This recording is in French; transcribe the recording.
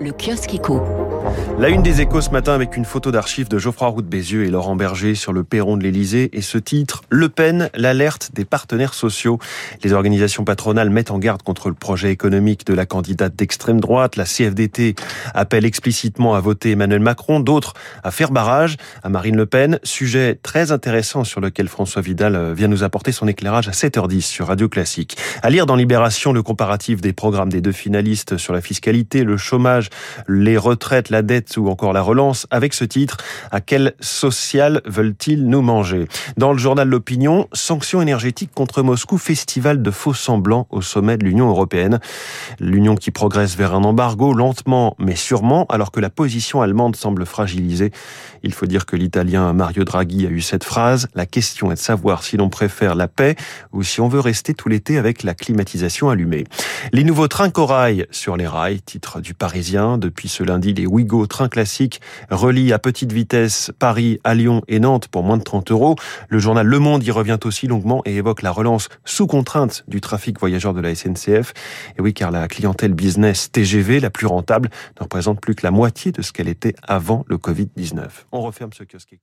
Le kiosque éco. La une des échos ce matin avec une photo d'archives de Geoffroy Roux de Bézieux et Laurent Berger sur le perron de l'Elysée et ce titre Le Pen, l'alerte des partenaires sociaux. Les organisations patronales mettent en garde contre le projet économique de la candidate d'extrême droite. La CFDT appelle explicitement à voter Emmanuel Macron, d'autres à faire barrage à Marine Le Pen. Sujet très intéressant sur lequel François Vidal vient nous apporter son éclairage à 7h10 sur Radio Classique. À lire dans Libération le comparatif des programmes des deux finalistes sur la fiscalité, le chômage, les retraites, la dette ou encore la relance avec ce titre À quel social veulent-ils nous manger? Dans le journal L'Opinion, sanctions énergétiques contre Moscou, festival de faux semblants au sommet de l'Union européenne. L'Union qui progresse vers un embargo lentement mais sûrement alors que la position allemande semble fragilisée. Il faut dire que l'Italien Mario Draghi a eu cette phrase La question est de savoir si l'on préfère la paix ou si on veut rester tout l'été avec la climatisation allumée. Les nouveaux trains corail sur les rails, titre du Parisien. Depuis ce lundi, les Ouigo trains classiques relient à petite vitesse Paris à Lyon et Nantes pour moins de 30 euros. Le journal Le Monde y revient aussi longuement et évoque la relance sous contrainte du trafic voyageur de la SNCF. Et oui, car la clientèle business TGV, la plus rentable, ne représente plus que la moitié de ce qu'elle était avant le Covid-19. On referme ce kiosque.